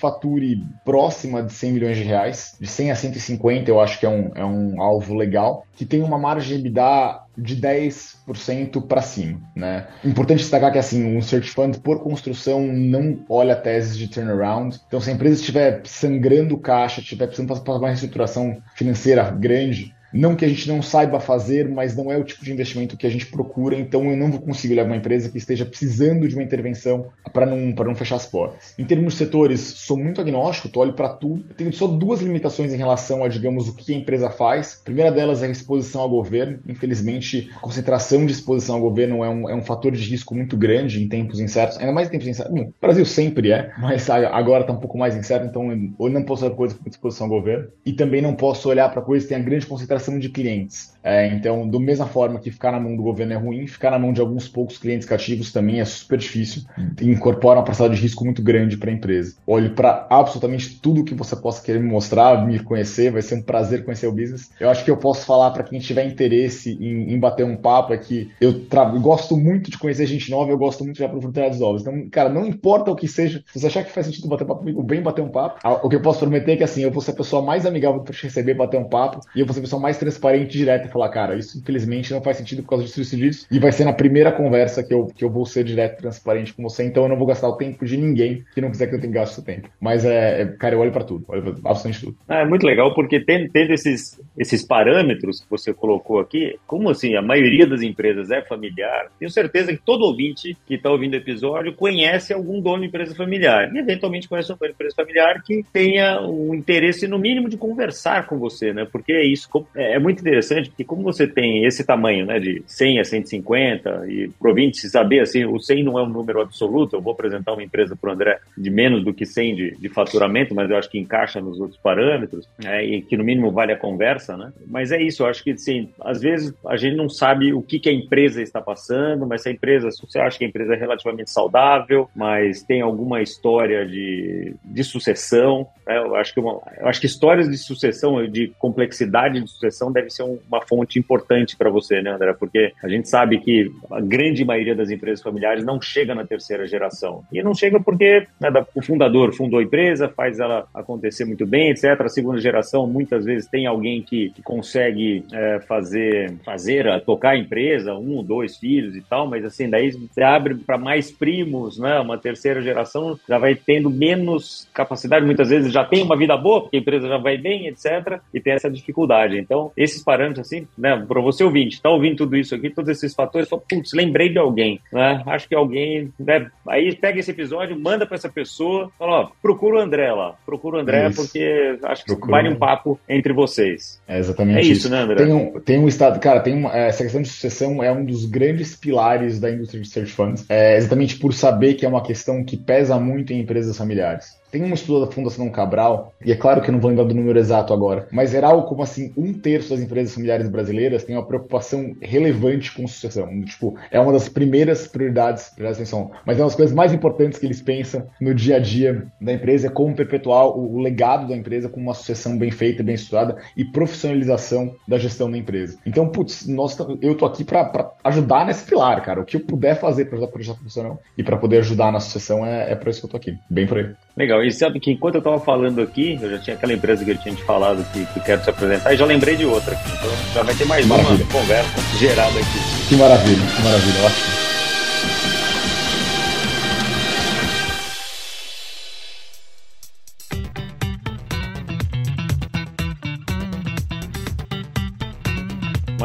Speaker 3: próxima de 100 milhões de reais, de 100 a 150, eu acho que é um, é um alvo legal, que tem uma margem de EBITDA de 10% para cima, né? Importante destacar que assim, um search fund por construção não olha teses de turnaround. Então, se a empresa estiver sangrando caixa, estiver precisando passar uma reestruturação financeira grande, não que a gente não saiba fazer, mas não é o tipo de investimento que a gente procura, então eu não vou conseguir olhar uma empresa que esteja precisando de uma intervenção para não, não fechar as portas. Em termos de setores, sou muito agnóstico, tô olho para tudo. Eu tenho só duas limitações em relação a, digamos, o que a empresa faz. A primeira delas é a exposição ao governo. Infelizmente, a concentração de exposição ao governo é um, é um fator de risco muito grande em tempos incertos, ainda mais em tempos incertos. Bom, Brasil sempre é, mas agora está um pouco mais incerto, então eu não posso olhar coisas com exposição ao governo. E também não posso olhar para coisas que têm a grande concentração de clientes. É, então, da mesma forma que ficar na mão do governo é ruim, ficar na mão de alguns poucos clientes cativos também é super difícil e incorpora uma parcela de risco muito grande para a empresa. Olhe para absolutamente tudo que você possa querer me mostrar, me conhecer, vai ser um prazer conhecer o business. Eu acho que eu posso falar para quem tiver interesse em, em, bater um papo é que eu, eu, gosto muito de conhecer gente nova, eu gosto muito de oportunidades novas. Então, cara, não importa o que seja, se você achar que faz sentido bater um papo comigo, bem bater um papo, o que eu posso prometer é que assim, eu vou ser a pessoa mais amigável para te receber, bater um papo, e eu vou ser a pessoa mais transparente direto e falar, cara, isso infelizmente não faz sentido por causa disso, disso, e vai ser na primeira conversa que eu, que eu vou ser direto e transparente com você, então eu não vou gastar o tempo de ninguém que não quiser que eu tenha gasto o tempo. Mas, é, é cara, eu olho para tudo, olho pra absolutamente tudo.
Speaker 2: É muito legal, porque tendo, tendo esses, esses parâmetros que você colocou aqui, como assim, a maioria das empresas é familiar, tenho certeza que todo ouvinte que está ouvindo o episódio conhece algum dono de empresa familiar, e eventualmente conhece uma empresa familiar que tenha um interesse, no mínimo, de conversar com você, né? Porque é isso, é, é muito interessante porque como você tem esse tamanho, né, de 100 a 150, e pro se saber, assim, o 100 não é um número absoluto, eu vou apresentar uma empresa para o André de menos do que 100 de, de, faturamento, mas eu acho que encaixa nos outros parâmetros, né, e que no mínimo vale a conversa, né? Mas é isso, eu acho que, assim, às vezes a gente não sabe o que, que a empresa está passando, mas se a empresa, se você acha que a empresa é relativamente saudável, mas tem alguma história de, de sucessão, né, eu, acho que uma, eu acho que histórias de sucessão, de complexidade de sucessão deve ser um uma fonte importante para você, né, André? Porque a gente sabe que a grande maioria das empresas familiares não chega na terceira geração. E não chega porque né, o fundador fundou a empresa, faz ela acontecer muito bem, etc. A segunda geração, muitas vezes, tem alguém que, que consegue é, fazer, fazer, tocar a empresa, um ou dois filhos e tal, mas assim, daí você abre para mais primos, né? Uma terceira geração já vai tendo menos capacidade, muitas vezes já tem uma vida boa, porque a empresa já vai bem, etc. E tem essa dificuldade. Então, esses parâmetros assim, né, para você ouvinte, tá ouvindo tudo isso aqui, todos esses fatores, fala, putz, lembrei de alguém, né? Acho que alguém, né? Aí pega esse episódio, manda para essa pessoa, fala, ó, procura o André lá, procura o André isso. porque acho que vale um papo entre vocês.
Speaker 3: É exatamente é isso, isso, né, André? Tem um, tem um estado, cara, tem uma, é, essa questão de sucessão é um dos grandes pilares da indústria de search funds, é exatamente por saber que é uma questão que pesa muito em empresas familiares. Tem um estudo da Fundação Cabral, e é claro que eu não vou lembrar do número exato agora, mas era algo como assim, um terço das empresas familiares brasileiras tem uma preocupação relevante com sucessão. Tipo, é uma das primeiras prioridades, prioridades atenção, mas é uma das coisas mais importantes que eles pensam no dia a dia da empresa, é como perpetuar o, legado da empresa com uma sucessão bem feita, bem estruturada e profissionalização da gestão da empresa. Então, putz, nós, eu tô aqui para ajudar nesse pilar, cara. O que eu puder fazer para ajudar o projeto funcionar e para poder ajudar na sucessão é, é por isso que eu tô aqui. Bem por aí.
Speaker 2: Legal. E sabe que enquanto eu estava falando aqui, eu já tinha aquela empresa que eu tinha te falado que, que quero te apresentar e já lembrei de outra aqui. Então já vai ter mais maravilha. uma conversa gerada aqui.
Speaker 3: Que maravilha, que maravilha, ótimo.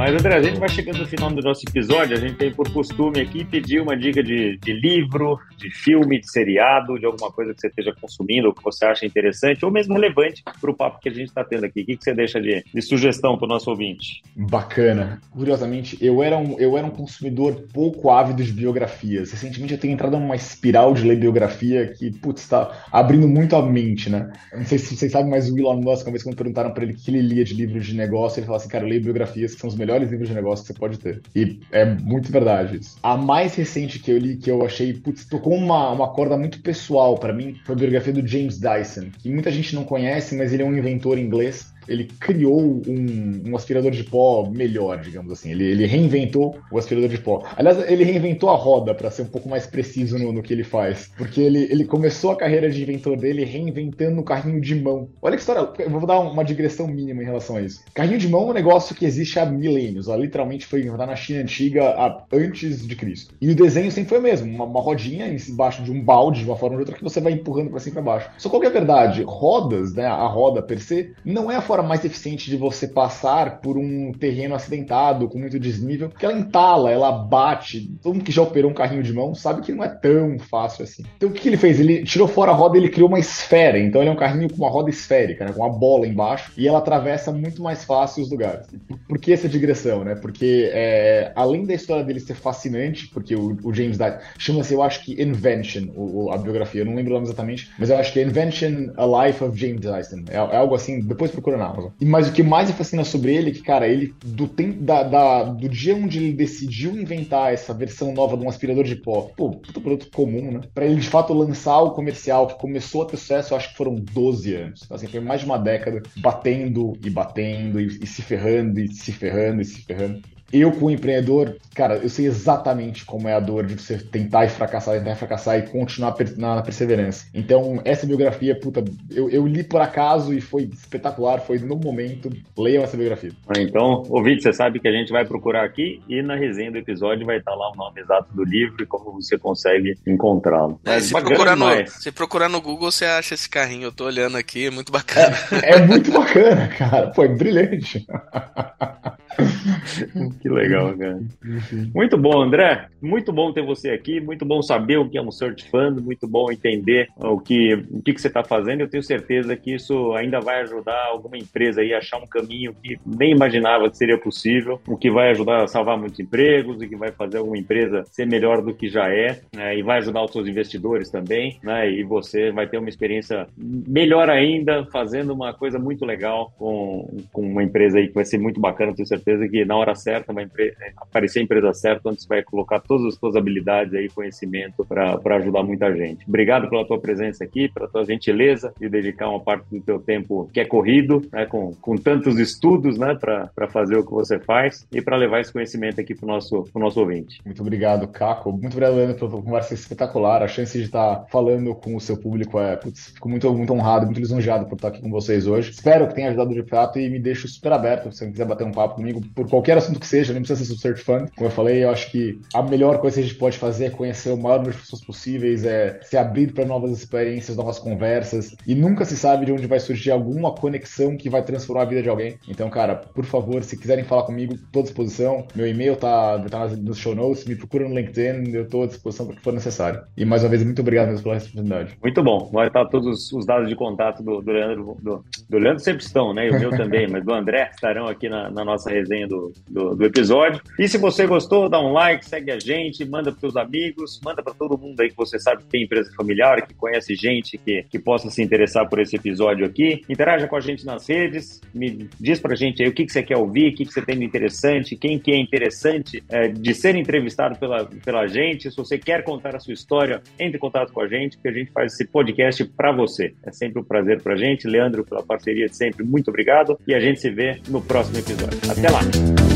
Speaker 2: Mas, André, a gente vai chegando no final do nosso episódio. A gente tem por costume aqui pedir uma dica de, de livro, de filme, de seriado, de alguma coisa que você esteja consumindo ou que você acha interessante, ou mesmo relevante para o papo que a gente está tendo aqui. O que, que você deixa de, de sugestão para o nosso ouvinte?
Speaker 3: Bacana. Curiosamente, eu era, um, eu era um consumidor pouco ávido de biografias. Recentemente eu tenho entrado numa espiral de ler biografia que, putz, está abrindo muito a mente, né? não sei se vocês sabem, mas o Elon Musk, uma vez quando perguntaram para ele o que ele lia de livros de negócio, ele falou assim, cara, eu leio biografias que são os melhores livros de negócio que você pode ter. E é muito verdade isso. A mais recente que eu li, que eu achei, putz, tocou uma, uma corda muito pessoal para mim, foi a biografia do James Dyson, que muita gente não conhece, mas ele é um inventor inglês ele criou um, um, aspirador de pó melhor, digamos assim. Ele, ele, reinventou o aspirador de pó. Aliás, ele reinventou a roda, para ser um pouco mais preciso no, no, que ele faz. Porque ele, ele começou a carreira de inventor dele reinventando o carrinho de mão. Olha que história, eu vou dar uma digressão mínima em relação a isso. Carrinho de mão é um negócio que existe há milênios. Literalmente foi inventado na China antiga há, antes de Cristo. E o desenho sempre foi o mesmo: uma, uma rodinha embaixo de um balde, de uma forma ou de outra, que você vai empurrando para cima e pra baixo. Só qual que é a verdade? Rodas, né? A roda per se, não é a forma forma mais eficiente de você passar por um terreno acidentado, com muito desnível, que ela entala, ela bate. Todo mundo que já operou um carrinho de mão sabe que não é tão fácil assim. Então o que, que ele fez? Ele tirou fora a roda e ele criou uma esfera. Então ele é um carrinho com uma roda esférica, né, com uma bola embaixo, e ela atravessa muito mais fácil os lugares. Por que essa digressão, né? Porque é, além da história dele ser fascinante, porque o, o James Dyson chama-se, eu acho que Invention, o, a biografia, eu não lembro o nome exatamente, mas eu acho que é Invention, A Life of James Dyson. É, é algo assim, depois procura na Amazon. Mas o que mais me fascina sobre ele é que, cara, ele, do, da, da, do dia onde ele decidiu inventar essa versão nova de um aspirador de pó, pô, puta produto comum, né? Pra ele de fato lançar o comercial, que começou a ter sucesso, eu acho que foram 12 anos. Então, assim, foi mais de uma década batendo e batendo e, e se ferrando e se ferrando e se ferrando. Eu, como empreendedor, cara, eu sei exatamente como é a dor de você tentar e fracassar, tentar e fracassar e continuar na perseverança. Então, essa biografia, puta, eu, eu li por acaso e foi espetacular, foi no momento. Leiam essa biografia.
Speaker 2: Então, ouvinte, você sabe que a gente vai procurar aqui e na resenha do episódio vai estar lá o nome exato do livro e como você consegue encontrá-lo.
Speaker 1: É, se, procurar no, se procurar no Google, você acha esse carrinho. Eu tô olhando aqui, é muito bacana.
Speaker 3: É, é muito bacana, cara. Pô, é brilhante.
Speaker 2: que legal, cara. Muito bom, André. Muito bom ter você aqui. Muito bom saber o que é um Search Fund. Muito bom entender o que, o que, que você está fazendo. Eu tenho certeza que isso ainda vai ajudar alguma empresa aí a achar um caminho que nem imaginava que seria possível, o que vai ajudar a salvar muitos empregos e que vai fazer alguma empresa ser melhor do que já é, né? e vai ajudar os seus investidores também, né? E você vai ter uma experiência melhor ainda, fazendo uma coisa muito legal com, com uma empresa aí que vai ser muito bacana, tenho certeza que na hora certa vai aparecer a empresa certa, onde você vai colocar todas as suas habilidades e conhecimento para ajudar muita gente. Obrigado pela tua presença aqui, pela tua gentileza de dedicar uma parte do teu tempo que é corrido, né, com, com tantos estudos, né, para fazer o que você faz e para levar esse conhecimento aqui para o nosso, nosso ouvinte.
Speaker 3: Muito obrigado, Caco. Muito obrigado, Leandro, pela conversa espetacular. A chance de estar falando com o seu público é, putz, fico muito, muito honrado, muito lisonjeado por estar aqui com vocês hoje. Espero que tenha ajudado de fato e me deixo super aberto se você quiser bater um papo comigo por qualquer assunto que seja, nem precisa ser Search Fund. Como eu falei, eu acho que a melhor coisa que a gente pode fazer é conhecer o maior número de pessoas possíveis, é se abrir para novas experiências, novas conversas, e nunca se sabe de onde vai surgir alguma conexão que vai transformar a vida de alguém. Então, cara, por favor, se quiserem falar comigo, estou à disposição. Meu e-mail tá, tá nos show notes, me procura no LinkedIn, eu estou à disposição para o que for necessário. E mais uma vez, muito obrigado mesmo pela oportunidade.
Speaker 2: Muito bom. Vai estar todos os dados de contato do, do Leandro, do, do Leandro sempre estão, né? E o meu também, mas do André estarão aqui na, na nossa resenha do, do, do episódio. E se você gostou, dá um like, segue a gente, manda para seus amigos, manda para todo mundo aí que você sabe que tem empresa familiar, que conhece gente que, que possa se interessar por esse episódio aqui. Interaja com a gente nas redes, me diz pra gente aí o que, que você quer ouvir, o que, que você tem de interessante, quem que é interessante é, de ser entrevistado pela, pela gente. Se você quer contar a sua história, entre em contato com a gente, que a gente faz esse podcast para você. É sempre um prazer pra gente. Leandro, pela parceria de sempre, muito obrigado. E a gente se vê no próximo episódio. Até lá! one.